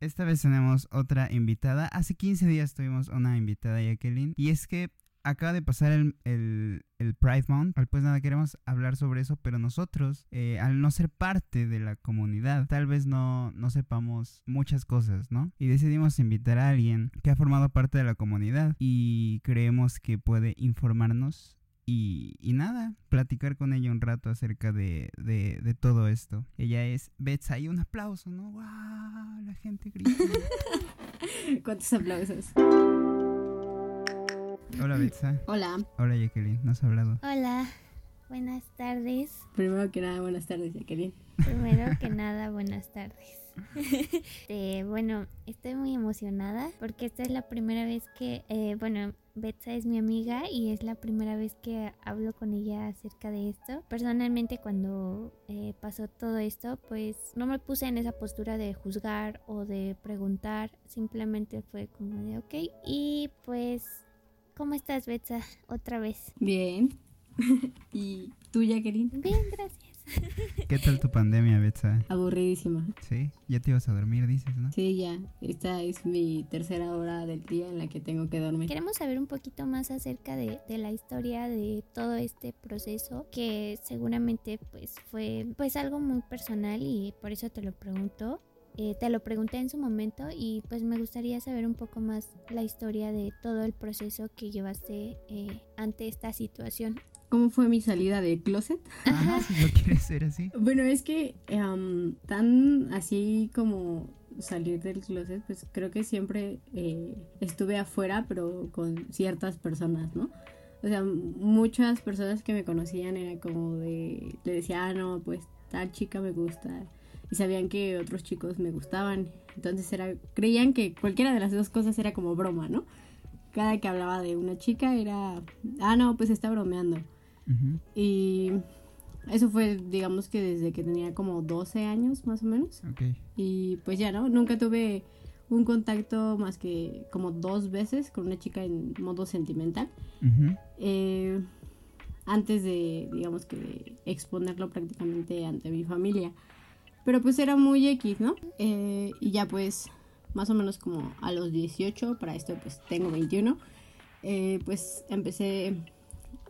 Esta vez tenemos otra invitada. Hace 15 días tuvimos una invitada, Jacqueline. Y es que acaba de pasar el, el, Pride Month. Pues nada, queremos hablar sobre eso, pero nosotros, eh, al no ser parte de la comunidad, tal vez no, no sepamos muchas cosas, ¿no? Y decidimos invitar a alguien que ha formado parte de la comunidad y creemos que puede informarnos y, y, nada, platicar con ella un rato acerca de, de, de todo esto. Ella es Betsa y un aplauso, ¿no? ¡Wow! La gente grita. ¿Cuántos aplausos? Hola Betsa. Hola. Hola Jacqueline, ¿nos has hablado? Hola, buenas tardes. Primero que nada, buenas tardes Jacqueline. Primero que nada, buenas tardes. Este, bueno, estoy muy emocionada porque esta es la primera vez que, eh, bueno, Betsa es mi amiga y es la primera vez que hablo con ella acerca de esto. Personalmente cuando eh, pasó todo esto, pues no me puse en esa postura de juzgar o de preguntar, simplemente fue como de ok. Y pues, ¿cómo estás Betsa? Otra vez. Bien. ¿Y tú, Jacqueline? Bien, gracias. ¿Qué tal tu pandemia, Betsa? Aburridísima. Sí, ya te ibas a dormir, dices, ¿no? Sí, ya. Esta es mi tercera hora del día en la que tengo que dormir. Queremos saber un poquito más acerca de, de, la historia de todo este proceso que seguramente pues fue pues algo muy personal y por eso te lo pregunto. Eh, te lo pregunté en su momento y pues me gustaría saber un poco más la historia de todo el proceso que llevaste eh, ante esta situación cómo fue mi salida del closet. Ajá, si lo quieres ser así. Bueno, es que um, tan así como salir del closet, pues creo que siempre eh, estuve afuera, pero con ciertas personas, ¿no? O sea, muchas personas que me conocían era como de, le decía, ah, no, pues tal chica me gusta. Y sabían que otros chicos me gustaban. Entonces era, creían que cualquiera de las dos cosas era como broma, ¿no? Cada que hablaba de una chica era, ah, no, pues está bromeando. Y eso fue, digamos que desde que tenía como 12 años más o menos. Okay. Y pues ya, ¿no? Nunca tuve un contacto más que como dos veces con una chica en modo sentimental. Uh -huh. eh, antes de, digamos que, de exponerlo prácticamente ante mi familia. Pero pues era muy X, ¿no? Eh, y ya pues, más o menos como a los 18, para esto pues tengo 21, eh, pues empecé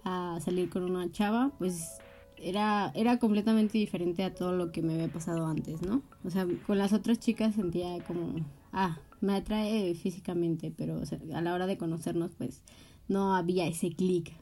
a salir con una chava, pues era, era completamente diferente a todo lo que me había pasado antes, ¿no? O sea, con las otras chicas sentía como, ah, me atrae físicamente, pero o sea, a la hora de conocernos, pues no había ese clic.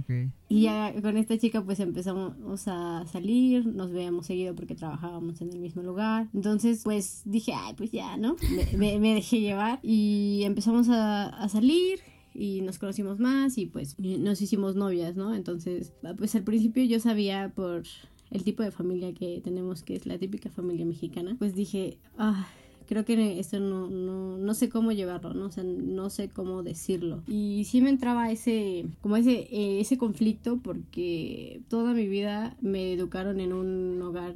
Okay. Y ya con esta chica pues empezamos a salir, nos veíamos seguido porque trabajábamos en el mismo lugar. Entonces pues dije, ay, pues ya, ¿no? Me, me, me dejé llevar y empezamos a, a salir y nos conocimos más y pues nos hicimos novias, ¿no? Entonces, pues al principio yo sabía por el tipo de familia que tenemos, que es la típica familia mexicana, pues dije, ah, creo que esto no, no, no sé cómo llevarlo, ¿no? O sea, no sé cómo decirlo. Y sí me entraba ese, como ese, eh, ese conflicto porque toda mi vida me educaron en un hogar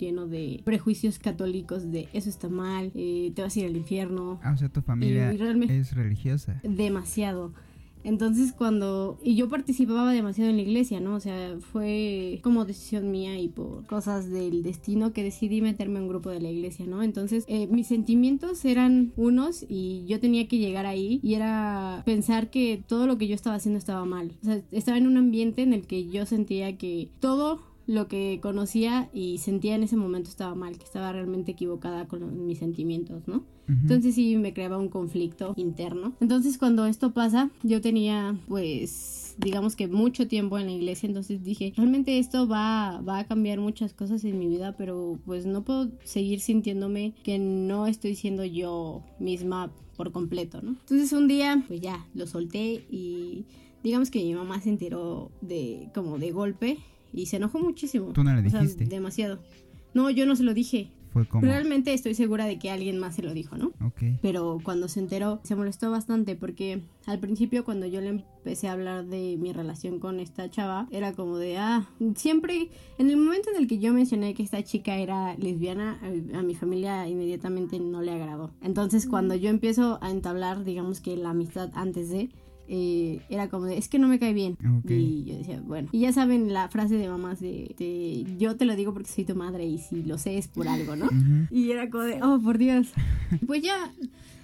lleno de prejuicios católicos de eso está mal, eh, te vas a ir al infierno. Ah, o sea, tu familia es religiosa. Demasiado. Entonces cuando... Y yo participaba demasiado en la iglesia, ¿no? O sea, fue como decisión mía y por cosas del destino que decidí meterme en un grupo de la iglesia, ¿no? Entonces eh, mis sentimientos eran unos y yo tenía que llegar ahí y era pensar que todo lo que yo estaba haciendo estaba mal. O sea, estaba en un ambiente en el que yo sentía que todo lo que conocía y sentía en ese momento estaba mal, que estaba realmente equivocada con mis sentimientos, ¿no? Uh -huh. Entonces sí me creaba un conflicto interno. Entonces cuando esto pasa, yo tenía pues digamos que mucho tiempo en la iglesia, entonces dije, realmente esto va, va a cambiar muchas cosas en mi vida, pero pues no puedo seguir sintiéndome que no estoy siendo yo misma por completo, ¿no? Entonces un día pues ya lo solté y digamos que mi mamá se enteró de como de golpe y se enojó muchísimo. ¿Tú no le dijiste? O sea, demasiado. No, yo no se lo dije. Fue como... Realmente estoy segura de que alguien más se lo dijo, ¿no? Ok. Pero cuando se enteró, se molestó bastante porque al principio cuando yo le empecé a hablar de mi relación con esta chava, era como de, ah, siempre, en el momento en el que yo mencioné que esta chica era lesbiana, a, a mi familia inmediatamente no le agradó. Entonces cuando yo empiezo a entablar, digamos que la amistad antes de eh, era como de, es que no me cae bien. Y yo decía, bueno. Y ya saben la frase de mamás de, de, yo te lo digo porque soy tu madre y si lo sé es por algo, ¿no? Y era como de, oh, por Dios. Pues ya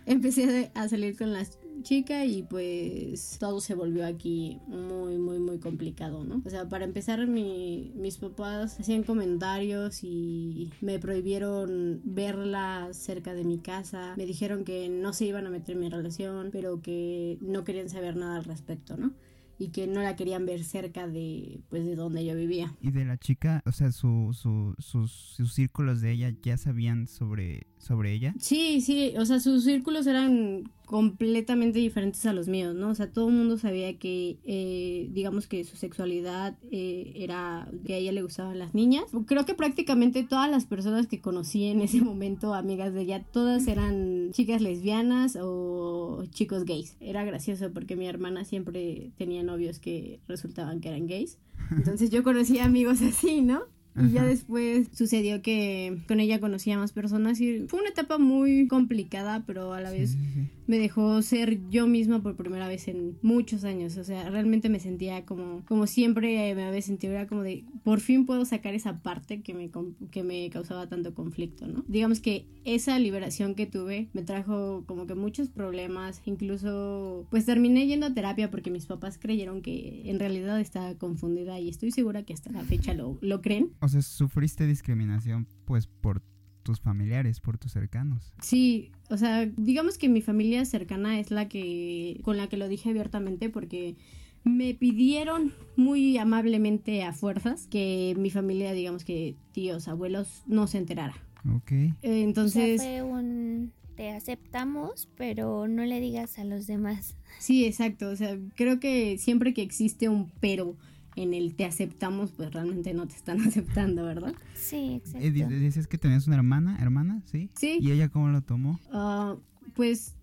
empecé a salir con la chica y pues todo se volvió aquí muy, muy, muy complicado, ¿no? O sea, para empezar, mi, mis papás hacían comentarios y me prohibieron verla cerca de mi casa. Me dijeron que no se iban a meter en mi relación, pero que no querían saber nada al respecto, ¿no? Y que no la querían ver cerca de, pues, de donde yo vivía. Y de la chica, o sea, su, su, sus, sus círculos de ella ya sabían sobre, sobre ella. Sí, sí, o sea, sus círculos eran completamente diferentes a los míos, ¿no? O sea, todo el mundo sabía que, eh, digamos que su sexualidad eh, era que a ella le gustaban las niñas. Creo que prácticamente todas las personas que conocí en ese momento, amigas de ella, todas eran chicas lesbianas o chicos gays. Era gracioso porque mi hermana siempre tenía novios que resultaban que eran gays. Entonces yo conocía amigos así, ¿no? Y ya después sucedió que con ella conocía a más personas y fue una etapa muy complicada, pero a la vez Sí, sí, sí. Me dejó ser yo misma por primera vez en muchos años. O sea, realmente me sentía como, como siempre me había sentido, era como de, por fin puedo sacar esa parte que me, que me causaba tanto conflicto, ¿no? Digamos que esa liberación que tuve me trajo como que muchos problemas, incluso pues terminé yendo a terapia porque mis papás creyeron que en realidad estaba confundida y estoy segura que hasta la fecha lo, lo creen. O sea, sufriste discriminación pues por tus familiares, por tus cercanos. Sí, o sea, digamos que mi familia cercana es la que con la que lo dije abiertamente porque me pidieron muy amablemente a fuerzas que mi familia, digamos que tíos, abuelos, no se enterara. Ok. Eh, Entonces, o sea, fue un te aceptamos, pero no le digas a los demás. sí, exacto, o sea, creo que siempre que existe un pero en el te aceptamos, pues realmente no te están aceptando, ¿verdad? Sí, exacto. Eh, di- dices que tenías una hermana, hermana, ¿sí? Sí. ¿Y ella cómo lo tomó? Ah, pues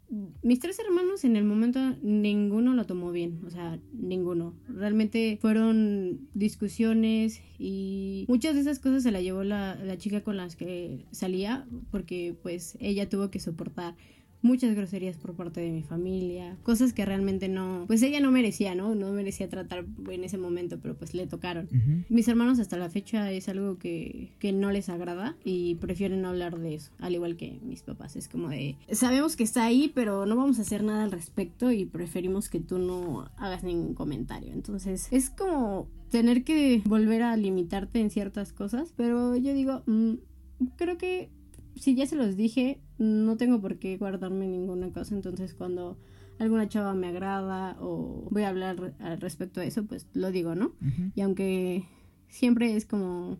mis tres hermanos en el momento ninguno lo tomó bien, o sea, ninguno. Realmente fueron discusiones y muchas de esas cosas se la llevó la, la chica con las que salía porque pues ella tuvo que soportar muchas groserías por parte de mi familia, cosas que realmente no, pues ella no merecía, ¿no? No merecía tratar en ese momento, pero pues le tocaron. Mis hermanos hasta la fecha es algo que, que no les agrada y prefieren no hablar de eso, al igual que mis papás. Es como de, sabemos que está ahí, pero no vamos a hacer nada al respecto y preferimos que tú no hagas ningún comentario. Entonces es como tener que volver a limitarte en ciertas cosas, pero yo digo, mm, creo que si ya se los dije, no tengo por qué guardarme ninguna cosa, entonces cuando alguna chava me agrada o voy a hablar al respecto a eso, pues lo digo, ¿no? Y aunque siempre es como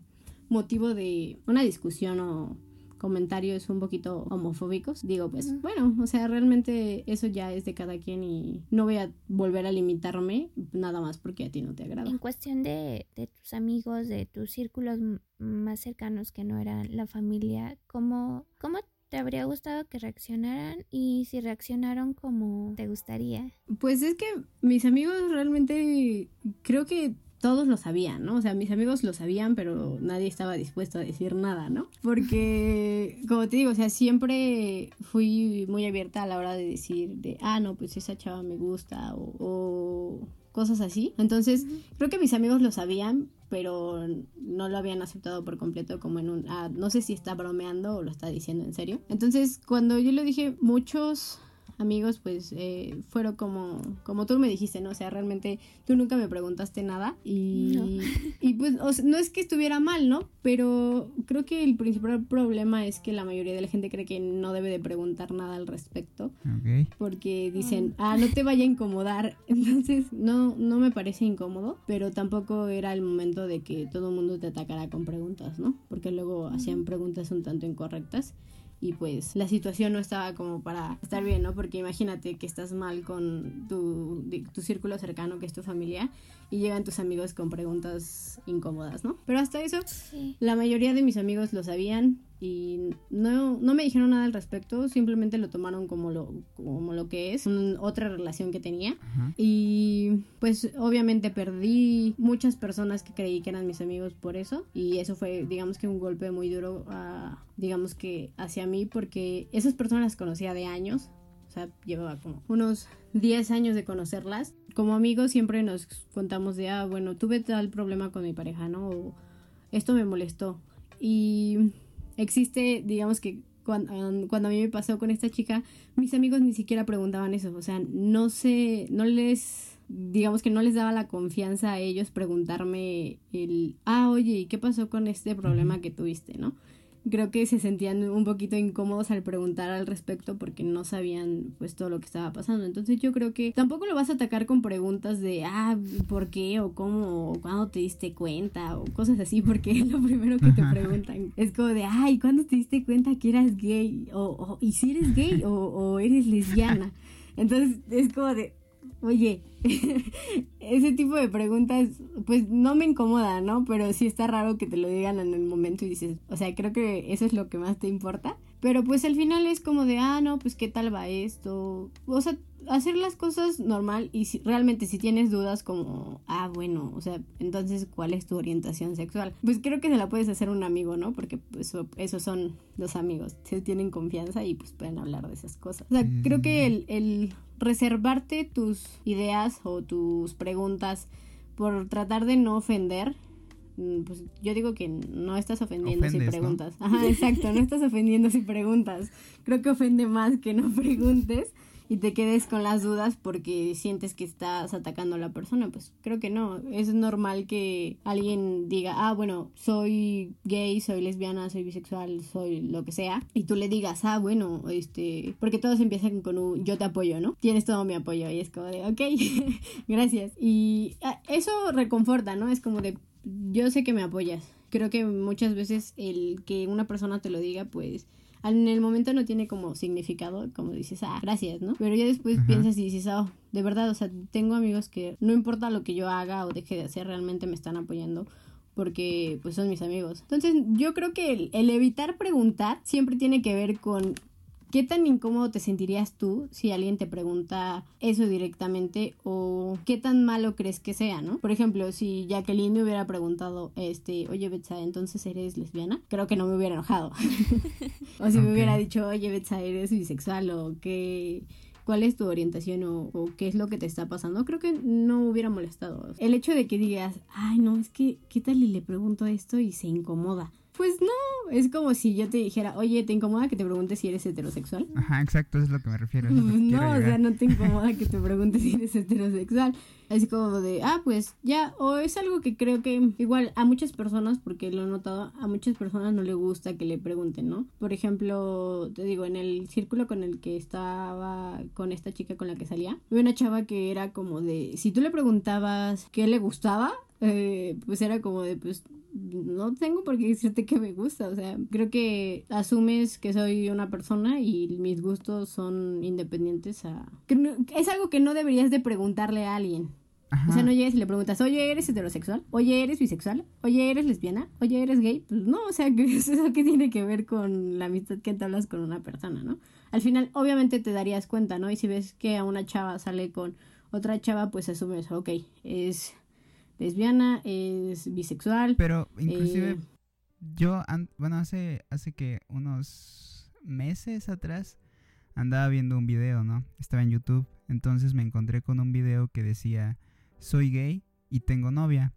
motivo de una discusión o comentarios un poquito homofóbicos, digo pues bueno, o sea, realmente eso ya es de cada quien y no voy a volver a limitarme nada más porque a ti no te agrada. En cuestión de, de tus amigos, de tus círculos más cercanos que no eran la familia, ¿cómo, ¿cómo te habría gustado que reaccionaran? Y si reaccionaron como te gustaría. Pues es que mis amigos realmente creo que todos lo sabían, ¿no? O sea, mis amigos lo sabían, pero nadie estaba dispuesto a decir nada, ¿no? Porque, como te digo, o sea, siempre fui muy abierta a la hora de decir de, ah, no, pues esa chava me gusta o, o cosas así. Entonces, creo que mis amigos lo sabían, pero no lo habían aceptado por completo como en un, ah, no sé si está bromeando o lo está diciendo en serio. Entonces, cuando yo le dije, muchos amigos pues eh, fueron como como tú me dijiste no o sea realmente tú nunca me preguntaste nada y No. y pues o sea, no es que estuviera mal no pero creo que el principal problema es que la mayoría de la gente cree que no debe de preguntar nada al respecto Ok. porque dicen, ah, no te vaya a incomodar. Entonces, no, no me parece incómodo, pero tampoco era el momento de que todo el mundo te atacara con preguntas, ¿no? Porque luego hacían preguntas un tanto incorrectas y pues la situación no estaba como para estar bien, ¿no? Porque imagínate que estás mal con tu, tu círculo cercano, que es tu familia, y llegan tus amigos con preguntas incómodas, ¿no? Pero hasta eso, Sí. la mayoría de mis amigos lo sabían y no, no me dijeron nada al respecto, simplemente lo tomaron como lo, como lo que es, un- otra relación que tenía. Ajá. Y pues obviamente perdí muchas personas que creí que eran mis amigos por eso. Y eso fue, digamos que un golpe muy duro, a, digamos que hacia mí, porque esas personas las conocía de años. Sea, llevaba como unos 10 años de conocerlas. Como amigos siempre nos contamos de, ah, bueno, tuve tal problema con mi pareja, ¿no? O esto me molestó. Y existe, digamos que cuando, cuando a mí me pasó con esta chica, mis amigos ni siquiera preguntaban eso. O sea, no sé, no les digamos que no les daba la confianza a ellos preguntarme el, ah, oye, ¿y qué pasó con este problema que tuviste, no? Creo que se sentían un poquito incómodos al preguntar al respecto porque no sabían pues todo lo que estaba pasando. Entonces yo creo que tampoco lo vas a atacar con preguntas de, ah, ¿por qué? o cómo, o cuándo te diste cuenta, o cosas así, porque es lo primero que te preguntan. Es como de, ay, ¿cuándo te diste cuenta que eras gay? O, o ¿y si eres gay o, o eres lesbiana? Entonces es como de, oye, ese tipo de preguntas, pues no me incomoda, ¿no? Pero sí está raro que te lo digan en el momento y dices, o sea, creo que eso es lo que más te importa. Pero pues al final es como de, ah, no, pues qué tal va esto. O sea, hacer las cosas normal y si, realmente si tienes dudas como, ah, bueno, o sea, entonces, ¿cuál es tu orientación sexual? Pues creo que se la puedes hacer un amigo, ¿no? Porque pues esos son los amigos, se tienen confianza y pues pueden hablar de esas cosas. O sea, creo que el, el reservarte tus ideas o tus preguntas por tratar de no ofender, mm, pues yo digo que no estás ofendiendo si preguntas. Ajá, exacto, no estás ofendiendo si preguntas. Creo que ofende más que no preguntes y te quedes con las dudas porque sientes que estás atacando a la persona, pues creo que no. Es normal que alguien diga, ah, bueno, soy gay, soy lesbiana, soy bisexual, soy lo que sea, y tú le digas, ah, bueno, este, porque todos empiezan con un yo te apoyo, ¿no? Tienes todo mi apoyo y es como de, ok, gracias. Y ah, eso reconforta, ¿no? Es como de, yo sé que me apoyas. Creo que muchas veces el que una persona te lo diga, pues en el momento no tiene como significado, como dices, ah, gracias, ¿no? Pero ya después piensas y dices, oh, de verdad, o sea, tengo amigos que no importa lo que yo haga o deje de hacer, realmente me están apoyando porque pues son mis amigos. Entonces yo creo que el, evitar preguntar siempre tiene que ver con ¿Qué tan incómodo te sentirías tú si alguien te pregunta eso directamente o qué tan malo crees que sea, ¿no? Por ejemplo, si Jacqueline me hubiera preguntado, este, oye Betsa, entonces eres lesbiana, creo que no me hubiera enojado. o si me hubiera dicho, oye Betsa, eres bisexual o qué cuál es tu orientación o, o, qué es lo que te está pasando, creo que no hubiera molestado. El hecho de que digas, ay, no, es que, ¿qué tal y le pregunto esto y se incomoda? Pues no, es como si yo te dijera, oye, ¿te incomoda que te preguntes si eres heterosexual? Ajá, exacto, eso es lo que me refiero. no, o sea, no te incomoda que te preguntes si eres heterosexual. Así como de, ah, pues ya, o es algo que creo que igual a muchas personas, porque lo he notado, a muchas personas no le gusta que le pregunten, ¿no? Por ejemplo, te digo, en el círculo con el que estaba con esta chica con la que salía, había una chava que era como de, si tú le preguntabas qué le gustaba, eh, pues era como de, pues no tengo por qué decirte que me gusta, o sea, creo que asumes que soy una persona y mis gustos son independientes a... es algo que no deberías de preguntarle a alguien. O sea, no llegues y le preguntas, oye, ¿eres heterosexual? Oye, ¿eres bisexual? Oye, ¿eres lesbiana? Oye, ¿eres gay? Pues no, o sea, ¿eso qué tiene que ver con la amistad que te hablas con una persona, no? Al final, obviamente te darías cuenta, ¿no? Y si ves que a una chava sale con otra chava, pues asumes, ok, es lesbiana, es bisexual. Pero inclusive eh, yo, bueno, hace, hace que unos meses atrás andaba viendo un video, ¿no? Estaba en YouTube, entonces me encontré con un video que decía, soy gay y tengo novia.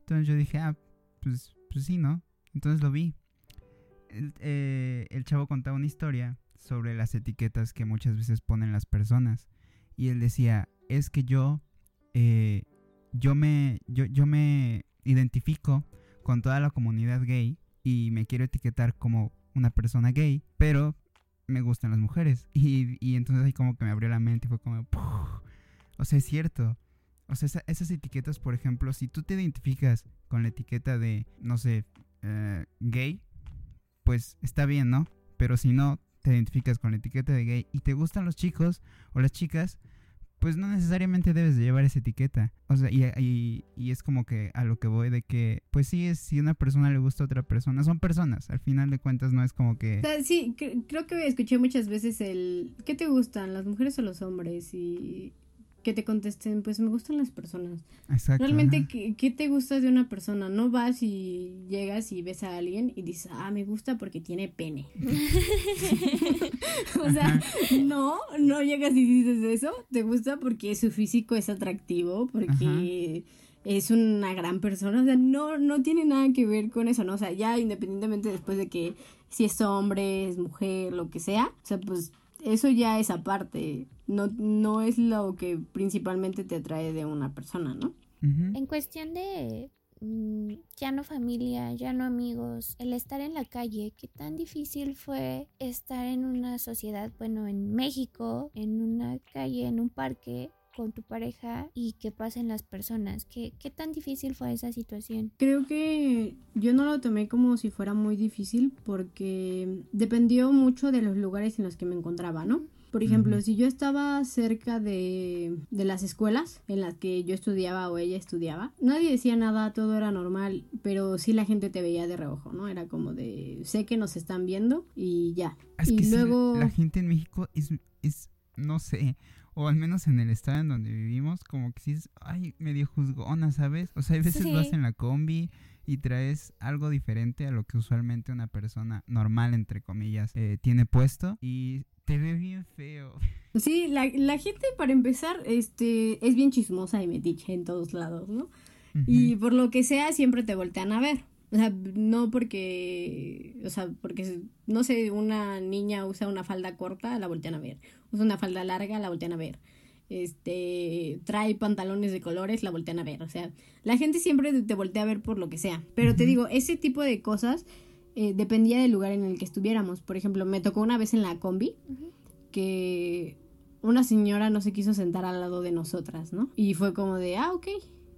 Entonces yo dije, ah, pues, pues sí, ¿no? Entonces lo vi. El, eh, el chavo contaba una historia sobre las etiquetas que muchas veces ponen las personas. Y él decía, es que yo eh, yo me, yo, yo me identifico con toda la comunidad gay y me quiero etiquetar como una persona gay, pero me gustan las mujeres. Y, y entonces ahí como que me abrió la mente y fue como, o sea, es cierto. O sea, esas etiquetas, por ejemplo, si tú te identificas con la etiqueta de, no sé, eh, gay, pues está bien, ¿no? Pero si no te identificas con la etiqueta de gay y te gustan los chicos o las chicas, pues no necesariamente debes de llevar esa etiqueta. O sea, y, y, es como que a lo que voy de que, pues sí, es, si una persona le gusta a otra persona, son personas, al final de cuentas no es como que... sí, creo que escuché muchas veces el, ¿qué te gustan, las mujeres o los hombres? Y que te contesten, pues me gustan las personas. Exacto. Realmente. ¿qué, qué te gusta de una persona? No vas y llegas y ves a alguien y dices, ah, me gusta porque tiene pene. o sea, no, no llegas y dices eso. Te gusta porque su físico es atractivo, porque es una gran persona. O sea, no, no tiene nada que ver con eso, ¿no? O sea, ya independientemente después de que si es hombre, es mujer, lo que sea, o sea, pues eso ya es aparte. No, no es lo que principalmente te atrae de una persona, ¿no? En cuestión de mm, ya no familia, ya no amigos, el estar en la calle, ¿qué tan difícil fue estar en una sociedad, bueno, en México, en una calle, en un parque con tu pareja y que pasen las personas? ¿Qué, qué tan difícil fue esa situación? Creo que yo no lo tomé como si fuera muy difícil porque dependió mucho de los lugares en los que me encontraba, ¿no? Por ejemplo, si yo estaba cerca de, de las escuelas en las que yo estudiaba o ella estudiaba, nadie decía nada, todo era normal, pero sí la gente te veía de reojo, ¿no? Era como de, sé que nos están viendo y ya. Es y que luego... la gente en México es, es, no sé, o al menos en el estado en donde vivimos, como que sí es, ay, medio juzgona, ¿sabes? O sea, hay veces vas Sí. en la combi y traes algo diferente a lo que usualmente una persona normal, entre comillas, eh, tiene puesto y te ve bien feo. Sí, la, la gente para empezar, este, es bien chismosa y metiche en todos lados, ¿no? Y por lo que sea, siempre te voltean a ver. O sea, no porque, o sea, porque, no sé, una niña usa una falda corta, la voltean a ver. Usa una falda larga, la voltean a ver. Este, trae pantalones de colores, la voltean a ver. O sea, la gente siempre te voltea a ver por lo que sea. Pero te digo, ese tipo de cosas eh, dependía del lugar en el que estuviéramos. Por ejemplo, me tocó una vez en la combi que una señora no se quiso sentar al lado de nosotras, ¿no? Y fue como de, ah, ok.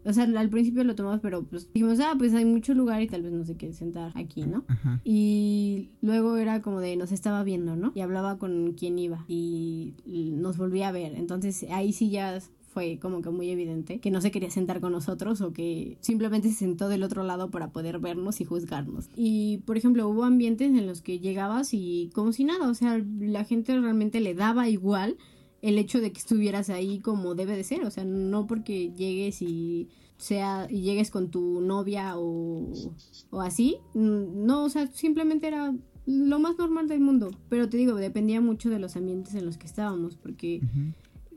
O sea, al principio lo tomamos, pero pues dijimos, ah, pues hay mucho lugar y tal vez no se quiere sentar aquí, ¿no? Ajá. Y luego era como de nos estaba viendo, ¿no? Y hablaba con quien iba y nos volvía a ver. Entonces ahí sí ya fue como que muy evidente que no se quería sentar con nosotros o que simplemente se sentó del otro lado para poder vernos y juzgarnos. Y por ejemplo, hubo ambientes en los que llegabas y como si nada, o sea, la gente realmente le daba igual el hecho de que estuvieras ahí como debe de ser, o sea, no porque llegues y sea y llegues con tu novia o, o así, no, o sea, simplemente era lo más normal del mundo, pero te digo, dependía mucho de los ambientes en los que estábamos, porque.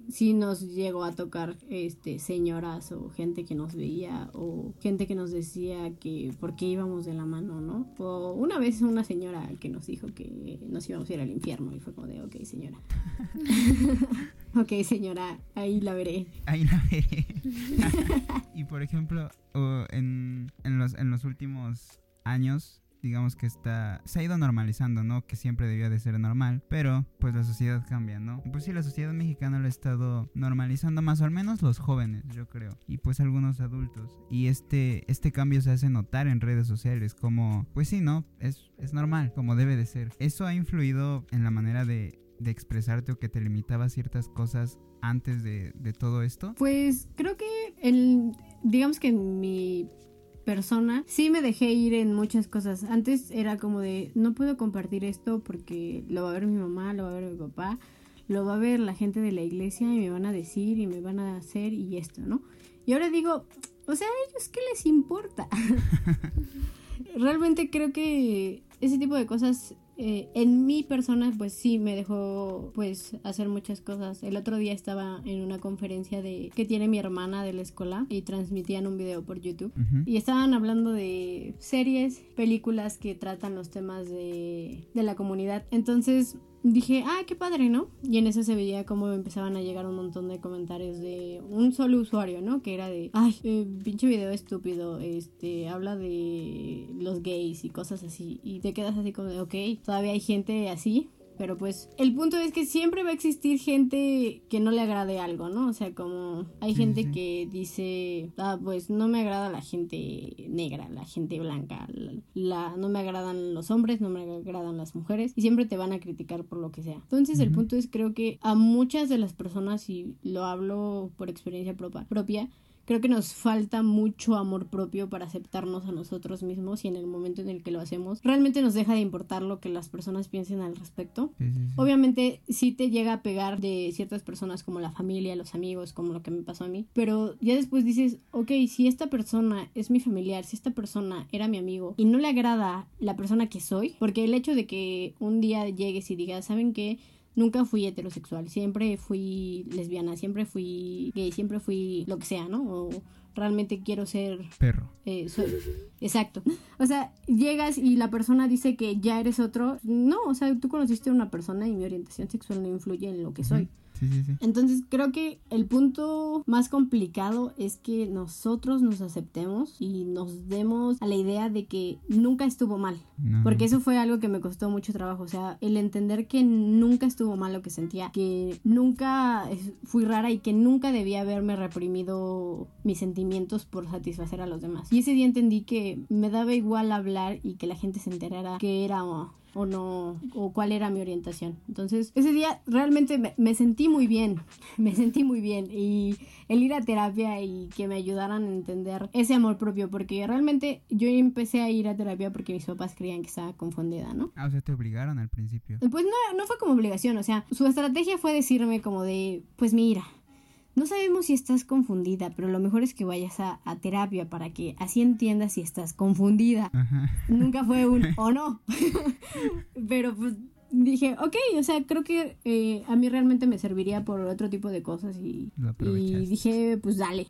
Sí nos llegó a tocar este señoras o gente que nos veía o gente que nos decía que por qué íbamos de la mano, ¿no? O una vez una señora que nos dijo que nos íbamos a ir al infierno y fue como de, ok, señora. ok, señora, ahí la veré. Ahí la veré. y por ejemplo, en, en, los, en los últimos años, digamos que está se ha ido normalizando, ¿no? Que siempre debió de ser normal, pero pues la sociedad cambia, ¿no? Pues sí, la sociedad mexicana lo ha estado normalizando más o al menos los jóvenes, yo creo, y pues algunos adultos. Y este este cambio se hace notar en redes sociales como pues sí, ¿no? Es es normal, como debe de ser. Eso ha influido en la manera de de expresarte o que te limitaba ciertas cosas antes de, de todo esto? Pues creo que el, digamos que en mi persona sí me dejé ir en muchas cosas. Antes era como de no puedo compartir esto porque lo va a ver mi mamá, lo va a ver mi papá, lo va a ver la gente de la iglesia y me van a decir y me van a hacer y esto, ¿no? Y ahora digo, o sea, a ellos qué les importa. Realmente creo que ese tipo de cosas eh, en mi persona pues sí me dejó pues hacer muchas cosas. El otro día estaba en una conferencia de que tiene mi hermana de la escuela y transmitían un video por YouTube y estaban hablando de series, películas que tratan los temas de, de la comunidad. Entonces dije, ah, qué padre, ¿no? Y en eso se veía cómo empezaban a llegar un montón de comentarios de un solo usuario, ¿no? Que era de, ay, eh, pinche video estúpido, este, habla de los gays y cosas así. Y te quedas así como de, ok, todavía hay gente así. Pero pues el punto es que siempre va a existir gente que no le agrade algo, ¿no? O sea, como hay gente que dice, ah, pues no me agrada la gente negra, la gente blanca, la, la- no me agradan los hombres, no me agradan las mujeres y siempre te van a criticar por lo que sea. Entonces el punto es creo que a muchas de las personas, y lo hablo por experiencia propa- propia, creo que nos falta mucho amor propio para aceptarnos a nosotros mismos y en el momento en el que lo hacemos, realmente nos deja de importar lo que las personas piensen al respecto. Obviamente sí te llega a pegar de ciertas personas como la familia, los amigos, como lo que me pasó a mí, pero ya después dices, ok, si esta persona es mi familiar, si esta persona era mi amigo y no le agrada la persona que soy, porque el hecho de que un día llegues y digas, ¿saben qué? Nunca fui heterosexual, siempre fui lesbiana, siempre fui gay, siempre fui lo que sea, ¿no? O realmente quiero ser perro. Eh, exacto. O sea, llegas y la persona dice que ya eres otro. No, o sea, tú conociste a una persona y mi orientación sexual no influye en lo que soy. Entonces creo que el punto más complicado es que nosotros nos aceptemos y nos demos a la idea de que nunca estuvo mal. Porque eso fue algo que me costó mucho trabajo. O sea, el entender que nunca estuvo mal lo que sentía, que nunca fui rara y que nunca debía haberme reprimido mis sentimientos por satisfacer a los demás. Y ese día entendí que me daba igual hablar y que la gente se enterara que era o no, o cuál era mi orientación. Entonces, ese día realmente me, sentí muy bien, me sentí muy bien y el ir a terapia y que me ayudaran a entender ese amor propio, porque realmente yo empecé a ir a terapia porque mis papás creían que estaba confundida, ¿no? Ah, o sea, te obligaron al principio. Pues no, no fue como obligación, o sea, su estrategia fue decirme como de, pues mira, no sabemos si estás confundida, pero lo mejor es que vayas a, terapia para que así entiendas si estás confundida. Nunca fue un o no. pero pues dije, ok, o sea, creo que eh, a mí realmente me serviría por otro tipo de cosas y, y dije, pues dale.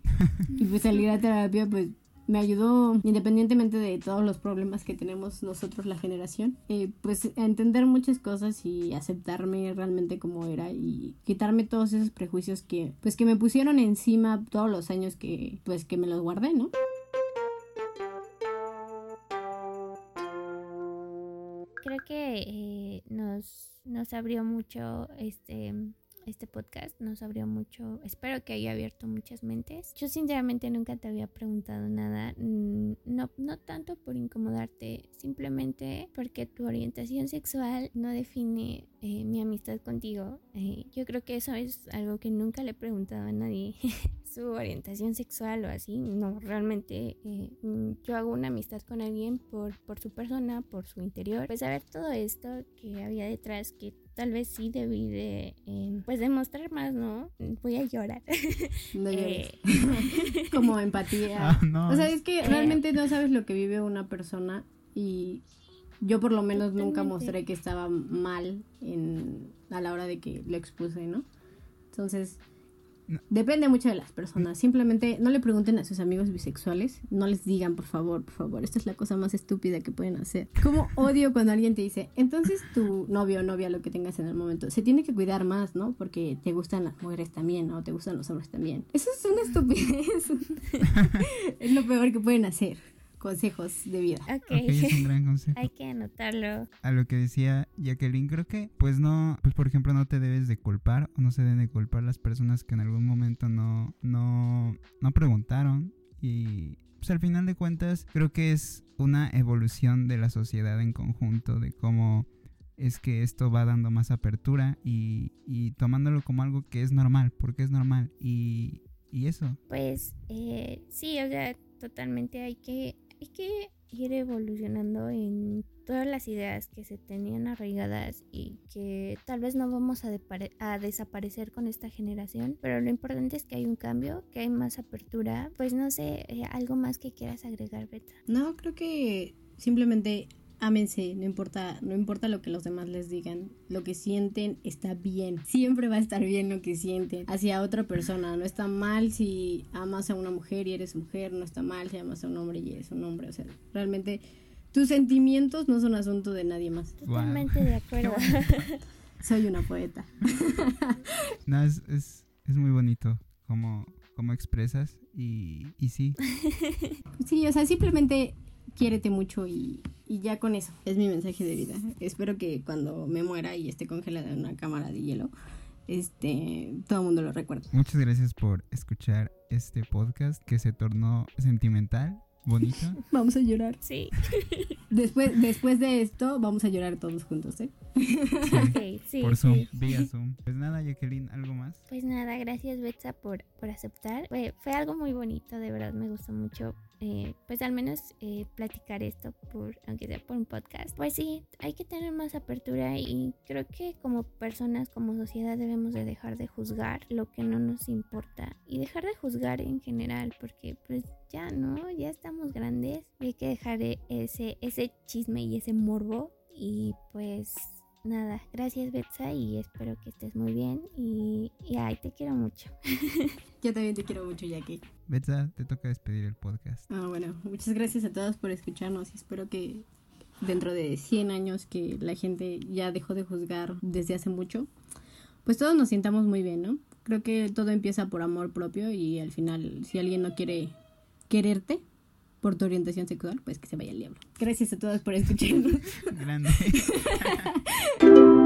y pues salir a terapia, pues me ayudó, independientemente de todos los problemas que tenemos nosotros la generación, eh, pues a entender muchas cosas y aceptarme realmente como era y quitarme todos esos prejuicios que, pues que me pusieron encima todos los años que, pues que me los guardé, ¿no? Creo que eh, nos, nos abrió mucho este este podcast nos abrió mucho, espero que haya abierto muchas mentes. Yo sinceramente nunca te había preguntado nada, no, no tanto por incomodarte, simplemente porque tu orientación sexual no define eh, mi amistad contigo. Eh, yo creo que eso es algo que nunca le he preguntado a nadie. su orientación sexual o así, no, realmente eh, yo hago una amistad con alguien por, por su persona, por su interior, pues saber todo esto que había detrás, que tal vez sí debí de, em, pues demostrar más, ¿no? Voy a llorar. No eh, Como empatía. Ah, o sea, es que realmente no sabes lo que vive una persona y yo por lo menos nunca mostré que estaba mal en, a la hora de que lo expuse, ¿no? Entonces, Depende mucho de las personas. Simplemente no le pregunten a sus amigos bisexuales. No les digan, por favor, por favor. Esta es la cosa más estúpida que pueden hacer. Como odio cuando alguien te dice, entonces tu novio o novia, lo que tengas en el momento, se tiene que cuidar más, ¿no? Porque te gustan las mujeres también, ¿no? Te gustan los hombres también. Eso es una estupidez. es lo peor que pueden hacer consejos de vida. Ok, es un gran consejo. Hay que anotarlo. A lo que decía Jacqueline, creo que, pues no, pues por ejemplo, no te debes de culpar o no se deben de culpar las personas que en algún momento no, no, no preguntaron y pues al final de cuentas creo que es una evolución de la sociedad en conjunto, de cómo es que esto va dando más apertura y, y tomándolo como algo que es normal, porque es normal y, y eso. Pues eh, sí, o sea, totalmente hay que hay que ir evolucionando en todas las ideas que se tenían arraigadas y que tal vez no vamos a, desaparecer con esta generación, pero lo importante es que hay un cambio, que hay más apertura. Pues no sé, eh, algo más que quieras agregar, Beta. No, creo que simplemente ámense, no importa, no importa lo que los demás les digan, lo que sienten está bien, siempre va a estar bien lo que sienten hacia otra persona, no está mal si amas a una mujer y eres mujer, no está mal si amas a un hombre y eres un hombre, o sea, realmente tus sentimientos no son asunto de nadie más. Totalmente de acuerdo. Soy una poeta. no, es, es, es muy bonito como, como expresas y, y sí. Sí, o sea, simplemente quiérete mucho y, ya con eso. Es mi mensaje de vida. Espero que cuando me muera y esté congelada en una cámara de hielo, este, todo el mundo lo recuerde. Muchas gracias por escuchar este podcast que se tornó sentimental bonito. Vamos a llorar. Sí. Después, después de esto, vamos a llorar todos juntos, ¿eh? Ok, sí, por Zoom, sí. vía Zoom. Pues nada, Jacqueline, ¿algo más? Pues nada, gracias Betsa por, por aceptar. Fue, fue algo muy bonito, de verdad me gustó mucho. Eh, pues al menos eh, platicar esto por, aunque sea por un podcast. Pues sí, hay que tener más apertura y creo que como personas, como sociedad debemos de dejar de juzgar lo que no nos importa y dejar de juzgar en general porque pues ya no, ya estamos grandes y hay que dejar e- ese, ese chisme y ese morbo y pues nada, gracias Betsa y espero que estés muy bien y, y ay, te quiero mucho. Yo también te quiero mucho, Jackie. Betsa, te toca despedir el podcast. Ah, bueno, muchas gracias a todos por escucharnos y espero que dentro de 100 años que la gente ya dejó de juzgar desde hace mucho, pues todos nos sintamos muy bien, ¿no? Creo que todo empieza por amor propio y al final si alguien no quiere quererte por tu orientación sexual, pues que se vaya al diablo. Gracias a todos por escucharnos. Grande.